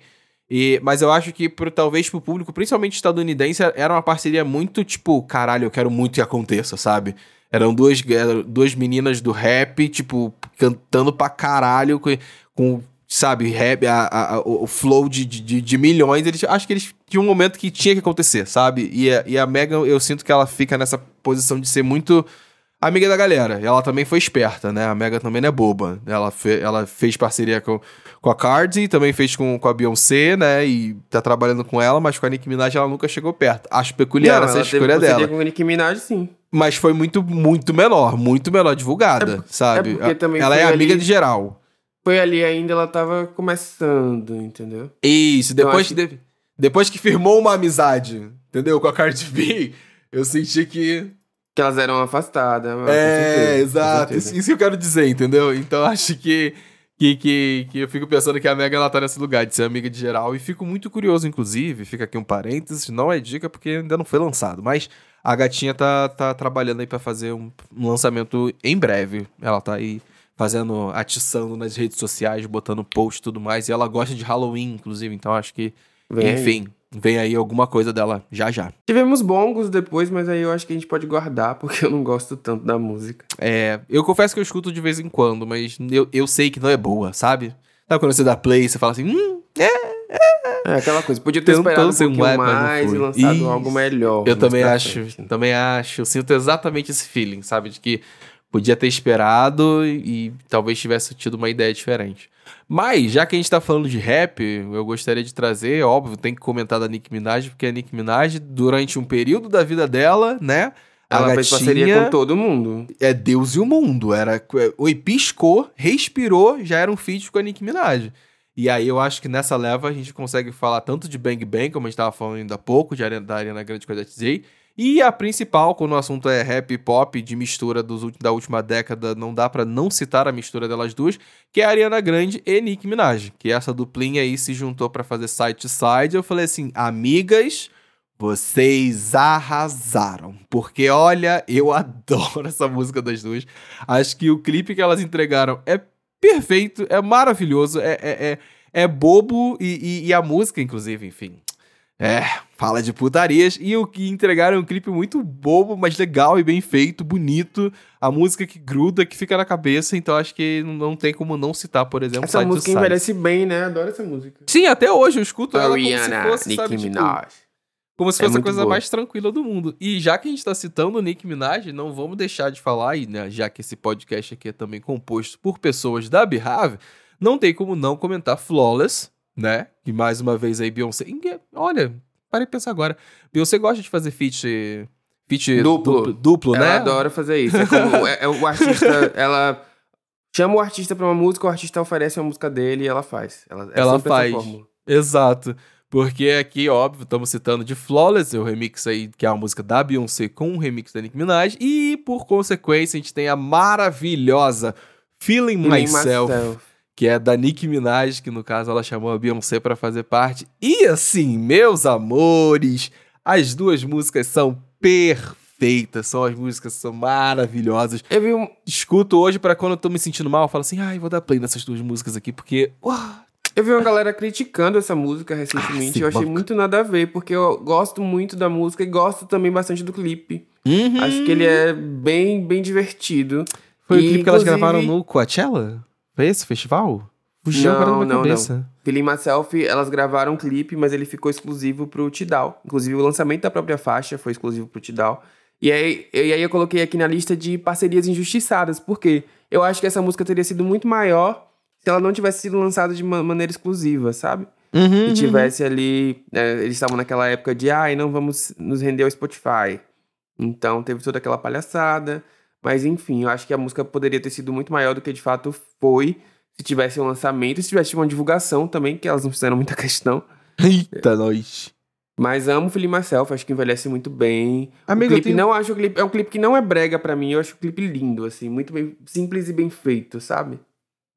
E, mas eu acho que, pro, talvez pro público, principalmente estadunidense, era uma parceria muito tipo, caralho, eu quero muito que aconteça, sabe? Eram duas, eram duas meninas do rap, tipo, cantando pra caralho, com, com, sabe, rap, a, a- o flow de, de, de milhões. Eles, acho que eles tinham um momento que tinha que acontecer, sabe? E a, e a Megan, eu sinto que ela fica nessa posição de ser muito amiga da galera. E ela também foi esperta, né? A Mega também não é boba. Ela, fe ela fez parceria com, com a Cardi, também fez com, com a Beyoncé, né? E tá trabalhando com ela, mas com a Nicki Minaj ela nunca chegou perto. Acho peculiar Não, essa escolha dela. com a Nicki Minaj, sim. Mas foi muito, muito menor, muito menor divulgada, sabe? é porque também ela é foi amiga ali- de geral. Foi ali ainda, ela tava começando, entendeu? Isso, Então, depois, acho de- depois que firmou uma amizade, entendeu? Com a Cardi B, eu senti que. Que elas eram afastadas. certeza, é, exato. Isso, isso que eu quero dizer, entendeu? Então acho que, que, que, que eu fico pensando que a Mega ela tá nesse lugar de ser amiga de geral. E fico muito curioso, inclusive, fica aqui um parênteses, não é dica porque ainda não foi lançado, mas a gatinha tá, tá trabalhando aí pra fazer um, um lançamento em breve. Ela tá aí fazendo, atiçando nas redes sociais, botando post e tudo mais. E ela gosta de Halloween, inclusive, então acho que, Vem aí. enfim, vem aí alguma coisa dela já já. Tivemos bongos depois, mas aí eu acho que a gente pode guardar, porque eu não gosto tanto da música. É, eu confesso que eu escuto de vez em quando, mas eu, eu sei que não é boa, sabe? Sabe quando você dá play, você fala assim, hum, É aquela coisa, podia ter esperado um ser pouquinho não mais e lançado Isso. algo melhor. eu mais também acho, frente. né? também acho, eu sinto exatamente esse feeling, sabe? De que podia ter esperado e, e talvez tivesse tido uma ideia diferente. Mas, já que a gente tá falando de rap, eu gostaria de trazer, óbvio, tem que comentar da Nicki Minaj, porque a Nicki Minaj, durante um período da vida dela, né? Ela fez parceria gatinha- com todo mundo. é Deus e o mundo. Era, oi, piscou, respirou, já era um feat com a Nicki Minaj. E aí eu acho que nessa leva a gente consegue falar tanto de Bang Bang, como a gente tava falando ainda há pouco, de Ariana, da Ariana Grande com a Zetty e a principal, quando o assunto é rap e pop, de mistura dos, da última década, não dá pra não citar a mistura delas duas, que é a Ariana Grande e Nicki Minaj. Que essa duplinha aí se juntou pra fazer side side. Eu falei assim, amigas, vocês arrasaram. Porque, olha, eu adoro essa música das duas. Acho que o clipe que elas entregaram é perfeito, é maravilhoso, é, é, é, é bobo e, e- e a música, inclusive, enfim. É, fala de putarias. E o que entregaram é um clipe muito bobo, mas legal e bem feito, bonito. A música que gruda, que fica na cabeça. Então acho que não- tem como não citar, por exemplo, Essa música envelhece bem, né? Adoro essa música. Sim, até hoje eu escuto ela como se Ariana, fosse, Nicki sabe, tipo, Minaj. Como se É fosse a muito coisa boa. mais tranquila do mundo. E já que a gente tá citando o Nicki Minaj, não vamos deixar de falar, e né, já que esse podcast aqui é também composto por pessoas da Behave, não tem como não comentar Flawless, né? Que mais uma vez aí Beyoncé... Olha, parei de pensar agora. Beyoncé gosta de fazer feat... Feat Duplo. duplo, duplo, Ela né? adora fazer isso. É como é- é o artista, ela chama o artista pra uma música, o artista oferece uma música dele e ela faz. Ela, é Ela faz. Exato. Porque aqui, óbvio, estamos citando de Flawless, o remix aí, que é a música da Beyoncé com o remix da Nicki Minaj. E, por consequência, a gente tem a maravilhosa Feeling Myself, Myself. que é da Nicki Minaj, que no caso ela chamou a Beyoncé para fazer parte. E assim, meus amores, as duas músicas são perfeitas, são as músicas são maravilhosas. Eu um, Escuto hoje para quando eu tô me sentindo mal, eu falo assim: "Ai, vou dar play nessas duas músicas aqui porque, uau, eu vi uma galera criticando essa música recentemente. Ah, eu achei sim, muito nada a ver, porque eu gosto muito da música e gosto também bastante do clipe. Uhum. Acho que ele é bem, bem divertido. Foi o E, clipe que elas inclusive, gravaram no Coachella? Foi esse festival? Fugiu Não, agora da minha não, cabeça. Feeling Myself, elas gravaram um clipe, mas ele ficou exclusivo pro Tidal. Inclusive, o lançamento da própria faixa foi exclusivo pro Tidal. E aí, e aí eu coloquei aqui na lista de parcerias injustiçadas. Por quê? Eu acho que essa música teria sido muito maior se ela não tivesse sido lançada de ma- maneira exclusiva, sabe? Uhum, E tivesse ali... é, eles estavam naquela época de, ai, não vamos nos render ao Spotify. Então, teve toda aquela palhaçada. Mas, enfim, eu acho que a música poderia ter sido muito maior do que de fato foi se tivesse um lançamento, se tivesse uma divulgação também, que elas não fizeram muita questão. Eita, nós. Mas amo Feeling Myself, acho que envelhece muito bem. Amigo, o clipe tenho- não acho o clipe, é um clipe que não é brega pra mim, eu acho o clipe lindo assim, muito bem simples e bem feito, sabe?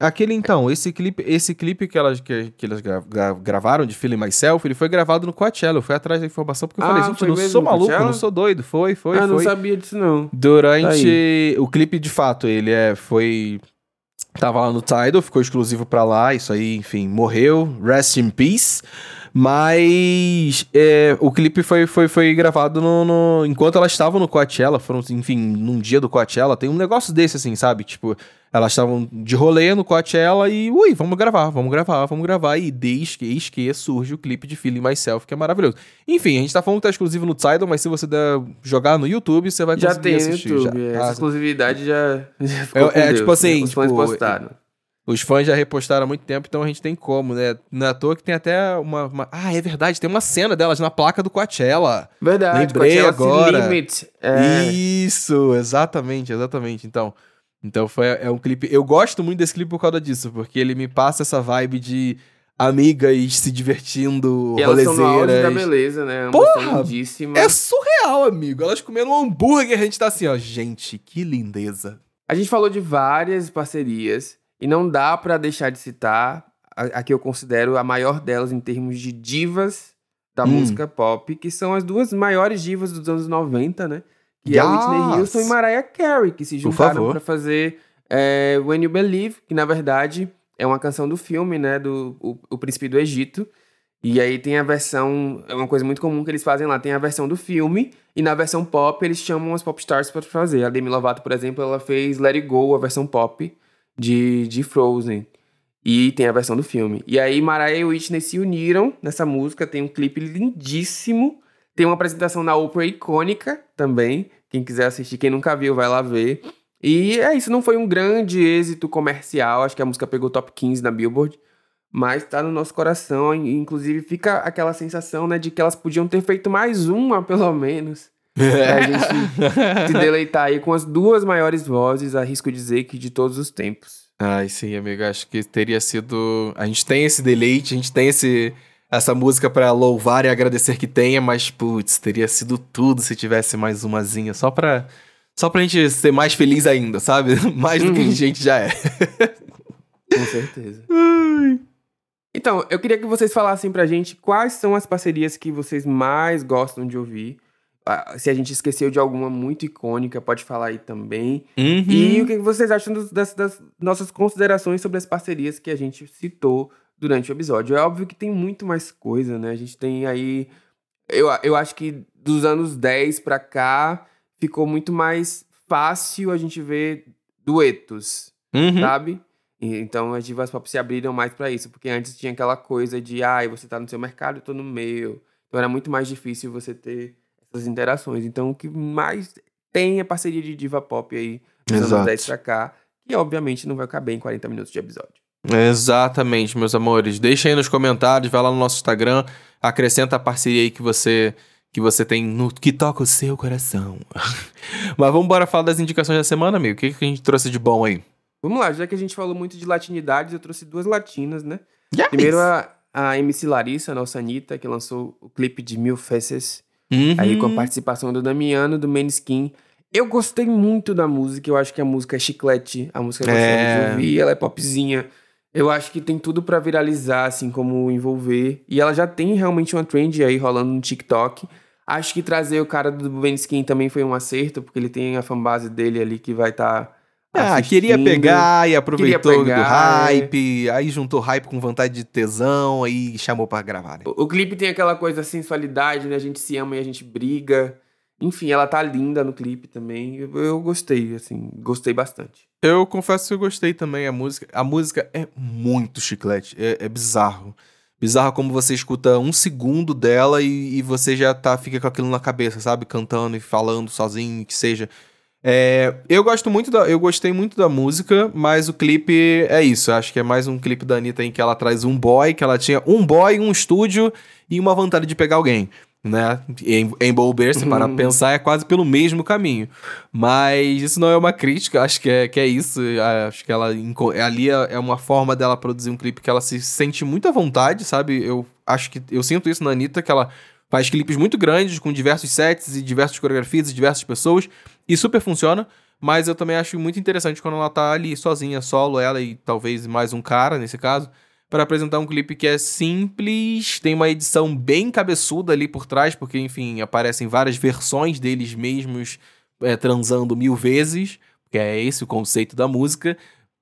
Aquele então, esse clipe, esse clipe que elas, que, que elas gra- gra- gravaram de Feeling Myself, ele foi gravado no Coachella. Eu fui atrás da informação porque eu Ah, falei, gente, foi não sou maluco, Coachella? não sou doido. Foi, foi, ah, não foi. sabia disso não. Durante o clipe, de fato, ele é, foi. Tava lá no Tidal, ficou exclusivo pra lá, isso aí, enfim, morreu. Rest in peace. Mas é, o clipe foi, foi, foi gravado no, no, Enquanto elas estavam no Coachella, foram, enfim, num dia do Coachella, tem um negócio desse, assim, sabe? Tipo, elas estavam de rolê no Coachella e, ui, vamos gravar, vamos gravar, vamos gravar. E desde que, eis que surge o clipe de Feeling Myself, que é maravilhoso. Enfim, a gente tá falando que tá exclusivo no Tidal, mas se você der, jogar no YouTube, você vai já conseguir tem assistir. no YouTube, já. essa Ah, exclusividade já, já ficou É- é, tipo assim, né? Tipo, postaram. Os fãs já repostaram há muito tempo, então a gente tem como, né? Não é à toa que tem até uma, uma- Ah, é verdade, tem uma cena delas na placa do Coachella. Verdade, Lembrei Coachella agora. Limit. É, Isso, exatamente, exatamente. Então, então foi é um clipe. Eu gosto muito desse clipe por causa disso, porque ele me passa essa vibe de amigas se divertindo, e elas são no da beleza, né? Porra. É surreal, amigo. Elas comendo um hambúrguer, a gente tá assim, ó. Gente, que lindeza. A gente falou de várias parcerias e não dá pra deixar de citar a, a que eu considero a maior delas em termos de divas da Hum. música pop, que são as duas maiores divas dos anos 90, né? Que é a Whitney Yes. Houston e Mariah Carey, que se juntaram pra fazer é, When You Believe, que na verdade é uma canção do filme, né? Do o, o Príncipe do Egito. E aí tem a versão, é uma coisa muito comum que eles fazem lá, tem a versão do filme, e na versão pop eles chamam as popstars pra fazer. A Demi Lovato, por exemplo, ela fez Let It Go, a versão pop de, de Frozen. E tem a versão do filme. E aí Mariah e Whitney se uniram nessa música, tem um clipe lindíssimo, tem uma apresentação na Oprah icônica também. Quem quiser assistir, quem nunca viu, vai lá ver. E é isso, não foi um grande êxito comercial, acho que a música pegou top 15 na Billboard, mas tá no nosso coração, inclusive fica aquela sensação, né, de que elas podiam ter feito mais uma, pelo menos, pra gente se deleitar aí com as duas maiores vozes, arrisco dizer que de todos os tempos. Ai, sim, amigo. Acho que teria sido. A gente tem esse deleite, a gente tem esse, essa música pra louvar e agradecer que tenha, mas, putz, teria sido tudo se tivesse mais umazinha, só pra. Só pra gente ser mais feliz ainda, sabe? Mais do que a Uhum. gente já é. Com certeza. Então, eu queria que vocês falassem pra gente quais são as parcerias que vocês mais gostam de ouvir. Ah, Se a gente esqueceu de alguma muito icônica, pode falar aí também. Uhum. E o que vocês acham das, das nossas considerações sobre as parcerias que a gente citou durante o episódio? É óbvio que tem muito mais coisa, né? A gente tem aí. Eu, eu acho que dos anos 10 pra cá ficou muito mais fácil a gente ver duetos Uhum. sabe? Então as divas pop se abriram mais pra isso, porque antes tinha aquela coisa de, ai, você tá no seu mercado, eu tô no meu. Então era muito mais difícil você ter essas interações. Então o que mais tem é parceria de diva pop aí dos Exato. anos 10 pra cá, que obviamente não vai caber em 40 minutos de episódio. Exatamente, meus amores. Deixa aí nos comentários, vai lá no nosso Instagram, acrescenta a parceria aí que você que você tem no que toca o seu coração. Mas vamos embora falar das indicações da semana, amigo. O que, que a gente trouxe de bom aí? Vamos lá, já que a gente falou muito de latinidades, eu trouxe duas latinas, né? Primeiro a, a MC Larissa, a nossa Anitta, que lançou o clipe de Mil Faces. Uhum. Aí com a participação do Damiano, do Maneskin. Eu gostei muito da música, eu acho que a música é chiclete, a música é gostosa É. de ouvir, ela é popzinha. Eu acho que tem tudo pra viralizar, assim, como envolver. E ela já tem realmente uma trend aí rolando no TikTok. Acho que trazer o cara do Maneskin também foi um acerto, porque ele tem a fanbase dele ali que vai estar. Tá Ah, queria pegar e aproveitou pegar, do hype, aí juntou hype com vontade de tesão, aí chamou pra gravar. né? O, o clipe tem aquela coisa sensualidade, né? A gente se ama e a gente briga. Enfim, ela tá linda no clipe também. Eu, eu gostei, assim, gostei bastante. Eu confesso que eu gostei também a música. A música é muito chiclete, é, é bizarro. Bizarro como você escuta um segundo dela e, e você já tá, fica com aquilo na cabeça, sabe? Cantando e falando sozinho, que seja. É, eu gosto muito da. Eu gostei muito da música, mas o clipe é isso. Acho que é mais um clipe da Anitta em que ela traz um boy, que ela tinha um boy, um estúdio e uma vontade de pegar alguém. Né? Em, em Bolber, se parar pra Uhum. pensar, é quase pelo mesmo caminho. Mas isso não é uma crítica, acho que é, que é isso. Acho que ela ali é é uma forma dela produzir um clipe que ela se sente muito à vontade, sabe? Eu acho que eu sinto isso na Anitta, que ela faz clipes muito grandes, com diversos sets e diversas coreografias e diversas pessoas, e super funciona. Mas eu também acho muito interessante quando ela tá ali sozinha, solo, ela e talvez mais um cara, nesse caso, para apresentar um clipe que é simples, tem uma edição bem cabeçuda ali por trás, porque, enfim, aparecem várias versões deles mesmos é, transando mil vezes, que é esse o conceito da música.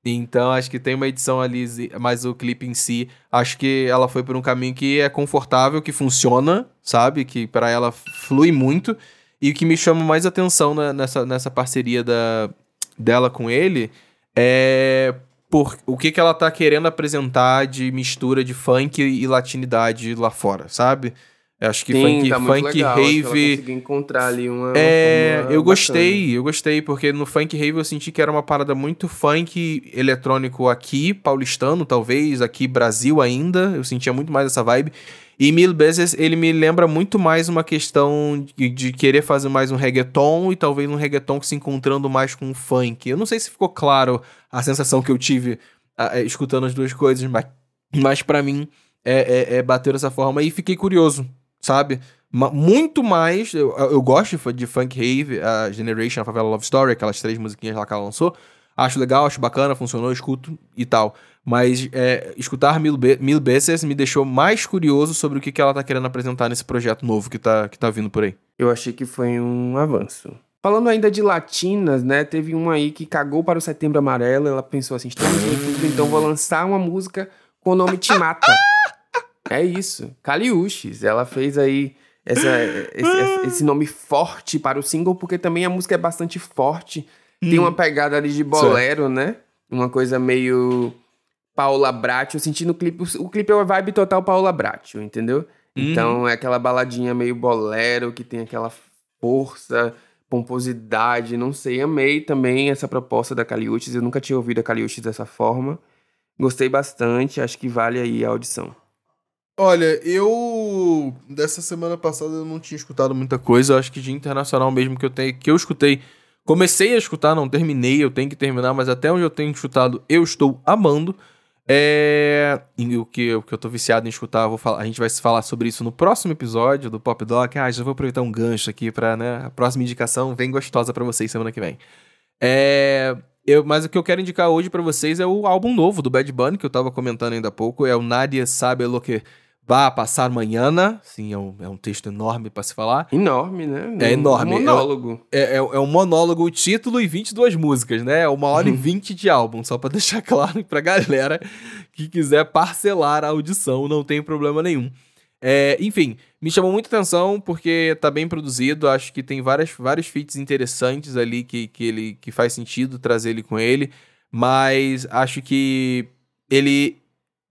Então acho que tem uma edição ali, mas o clipe em si, acho que ela foi por um caminho que é confortável, que funciona, sabe? Que para ela flui muito. E o que me chama mais atenção na, nessa, nessa parceria da, dela com ele é por o que, que ela tá querendo apresentar de mistura de funk e latinidade lá fora, sabe? Eu acho que Sim, funk, tá funk legal, rave. conseguiu encontrar ali uma. É, uma eu bacana. gostei, eu gostei, porque no funk rave eu senti que era uma parada muito funk eletrônico aqui, paulistano, talvez, aqui Brasil ainda. Eu sentia muito mais essa vibe. E Mil Bezes, ele me lembra muito mais uma questão de, de querer fazer mais um reggaeton e talvez um reggaeton que se encontrando mais com o funk. Eu não sei se ficou claro a sensação que eu tive ah, é, escutando as duas coisas, mas, mas para mim é, é, é bater dessa forma e fiquei curioso, sabe? Muito mais, eu, eu gosto de fu- de Funk Rave, a Generation, a Favela Love Story, aquelas três musiquinhas lá que ela lançou. Acho legal, acho bacana, funcionou, escuto e tal. Mas é, escutar Mil, Mil Beces me deixou mais curioso sobre o que, que ela tá querendo apresentar nesse projeto novo que tá, que tá vindo por aí. Eu achei que foi um avanço. Falando ainda de latinas, né? Teve uma aí que cagou para o Setembro Amarelo. Ela pensou assim: estamos em então vou lançar uma música com o nome Te Mata. É isso. Caliuches. Ela fez aí essa, esse, esse nome forte para o single, porque também a música é bastante forte. Tem uma pegada ali de bolero, né? Uma coisa meio Paula Bracho. Eu senti no clipe. O clipe é uma vibe total Paula Bracho, entendeu? Então é aquela baladinha meio bolero que tem aquela força, pomposidade, não sei. Amei também essa proposta da Caliutes. Eu nunca tinha ouvido a Caliutes dessa forma. Gostei bastante, acho que vale aí a audição. Olha, eu dessa semana passada eu não tinha escutado muita coisa, eu acho que de internacional mesmo que eu tenho, que eu escutei, comecei a escutar, não terminei, eu tenho que terminar, mas até onde eu tenho escutado, eu estou amando. É, e o que, o que eu tô viciado em escutar, vou falar, a gente vai falar sobre isso no próximo episódio do Pop Doc. Ah, já vou aproveitar um gancho aqui pra, né, a próxima indicação vem gostosa pra vocês semana que vem. É, eu, mas o que eu quero indicar hoje pra vocês é o álbum novo do Bad Bunny, que eu tava comentando ainda há pouco, é o Nadie Sabe Lo Que A Passar Mañana. Sim, é um, é um texto enorme pra se falar. Enorme, né? É enorme. Um monólogo. É, é, é um monólogo, o título e 22 músicas, né? É uma hora e 20 de álbum, só pra deixar claro pra galera que quiser parcelar a audição, não tem problema nenhum. É, enfim, me chamou muita atenção porque tá bem produzido, acho que tem várias, vários feats interessantes ali que, que, ele, que faz sentido trazer ele com ele, mas acho que ele...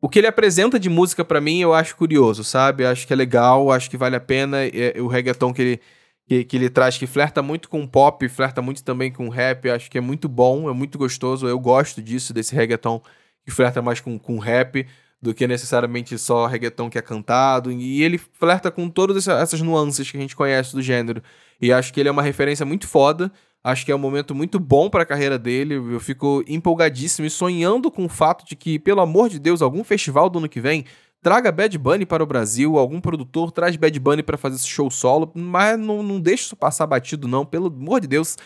O que ele apresenta de música pra mim eu acho curioso, sabe? Acho que é legal, acho que vale a pena. É, o reggaeton que ele, que, que ele traz, que flerta muito com pop, flerta muito também com rap, acho que é muito bom, é muito gostoso. Eu gosto disso, desse reggaeton que flerta mais com, com rap do que necessariamente só reggaeton que é cantado. E ele flerta com todas essa- essas nuances que a gente conhece do gênero. E acho que ele é uma referência muito foda. Acho que é um momento muito bom para a carreira dele. Eu fico empolgadíssimo e sonhando com o fato de que, pelo amor de Deus, algum festival do ano que vem traga Bad Bunny para o Brasil, algum produtor traz Bad Bunny para fazer esse show solo, mas não, não isso passar batido, não, pelo amor de Deus.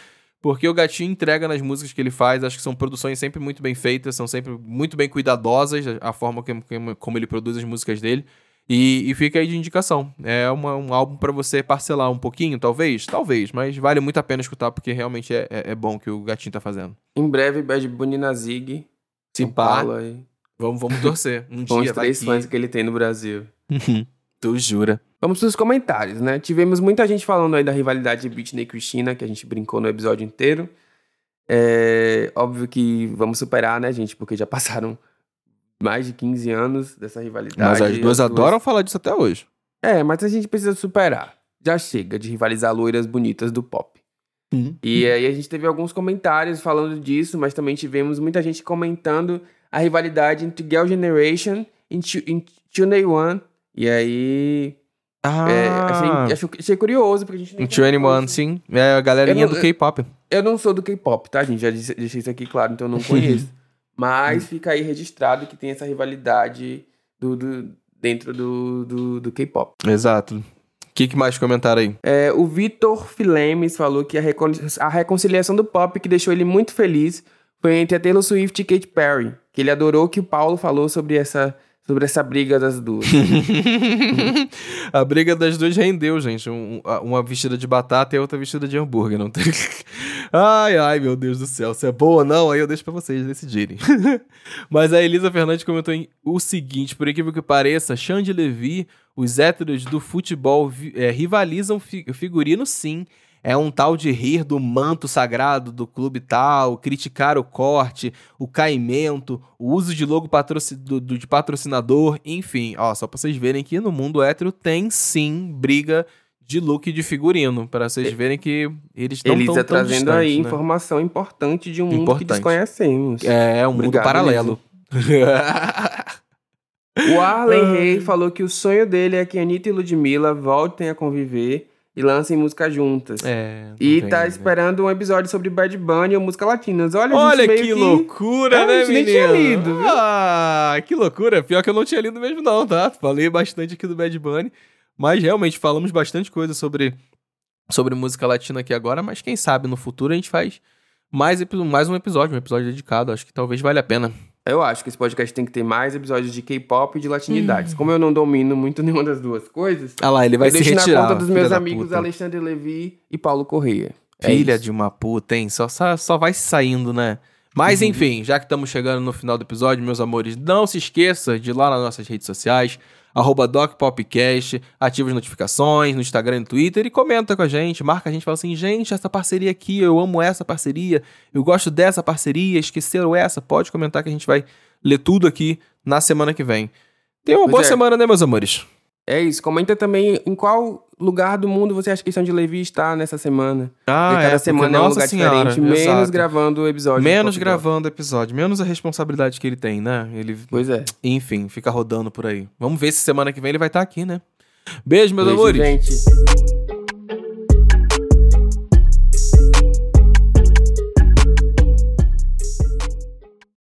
Porque o Gatinho entrega nas músicas que ele faz, acho que são produções sempre muito bem feitas, são sempre muito bem cuidadosas, a forma que- como ele produz as músicas dele. E, e fica aí de indicação. É uma- um álbum pra você parcelar um pouquinho, talvez? Talvez, mas vale muito a pena escutar, porque realmente é, é, é bom o que o Gatinho tá fazendo. Em breve, Bad Bunny na Zig. Se Paulo aí. vamos, vamos torcer. Um Com os dia vai três que... fãs que ele tem no Brasil. tu jura. Vamos pros comentários, né? Tivemos muita gente falando aí da rivalidade de Britney e Christina, que a gente brincou no episódio inteiro. É óbvio que vamos superar, né, gente? Porque já passaram mais de 15 anos dessa rivalidade. Mas as duas adoram falar disso até hoje. É, mas a gente precisa superar. Já chega de rivalizar loiras bonitas do pop. E aí a gente teve alguns comentários falando disso, mas também tivemos muita gente comentando a rivalidade entre Girl Generation e Chu- e 2NE1. E aí. Ah, é, achei, achei, achei curioso, porque a gente não em encontrou 21, isso. sim. É a galerinha não- do K-pop. Eu não sou do K-pop, tá, gente? Já deixei isso aqui claro, então eu não conheço. Mas fica aí registrado que tem essa rivalidade do, do- dentro do, do, do K-pop. Exato. O que, que mais comentaram aí? É, o Vitor Filemes falou que a, recon- a reconciliação do pop que deixou ele muito feliz foi entre a Taylor Swift e Katy Perry. Que ele adorou que o Paulo falou sobre essa, sobre essa briga das duas. a briga das duas rendeu, gente. Um- uma vestida de batata e a outra vestida de hambúrguer. Não tem... Ai, ai, meu Deus do céu. Se é boa ou não, aí eu deixo pra vocês decidirem. Mas a Elisa Fernandes comentou o seguinte: por incrível que pareça, Xande Levi, os héteros do futebol é, rivalizam fi figurino sim. É um tal de rir do manto sagrado do clube tal, criticar o corte, o caimento, o uso de logo patroci do, do, de patrocinador, enfim. Ó, só pra vocês verem que no mundo hétero tem sim briga de look de figurino, para vocês verem que eles estão tão trazendo aí né? informação importante de um mundo importante. que desconhecemos. É, um Obrigado, mundo paralelo. o Arlen Rey falou que o sonho dele é que Anitta e Ludmilla voltem a conviver e lancem música juntas. É. E tá esperando um episódio sobre Bad Bunny ou música latinas. Olha, Olha que, que, loucura, é, né, menino? tinha lido. Viu? Ah, que loucura. Pior que eu não tinha lido mesmo não, tá? Falei bastante aqui do Bad Bunny. Mas realmente falamos bastante coisa sobre, sobre música latina aqui agora, mas quem sabe no futuro a gente faz mais, mais um episódio, um episódio dedicado. Acho que talvez valha a pena. Eu acho que esse podcast tem que ter mais episódios de K-pop e de latinidades. Hum. Como eu não domino muito nenhuma das duas coisas, ah lá, ele vai eu se deixo retirar, na conta dos meus amigos Alexandre Levi e Paulo Correia. É filha isso. de uma puta, hein? Só, só, só vai saindo, né? Mas uhum. enfim, já que estamos chegando no final do episódio, meus amores, não se esqueça de ir lá nas nossas redes sociais, arroba DocPopcast, ativa as notificações no Instagram e no Twitter e comenta com a gente, marca a gente, fala assim, gente, essa parceria aqui, eu amo essa parceria, eu gosto dessa parceria, esqueceram essa, pode comentar que a gente vai ler tudo aqui na semana que vem. Tenha uma pois boa é. semana, né, meus amores? É isso. Comenta também em qual lugar do mundo você acha que São de Levi está nessa semana. Ah, porque cada é, semana é um lugar senhora, diferente. Menos exato. gravando o episódio. Menos gravando o episódio. Menos a responsabilidade que ele tem, né? Ele, pois é. Enfim, fica rodando por aí. Vamos ver se semana que vem ele vai estar aqui, né? Beijo, meus Beijo, amores. gente.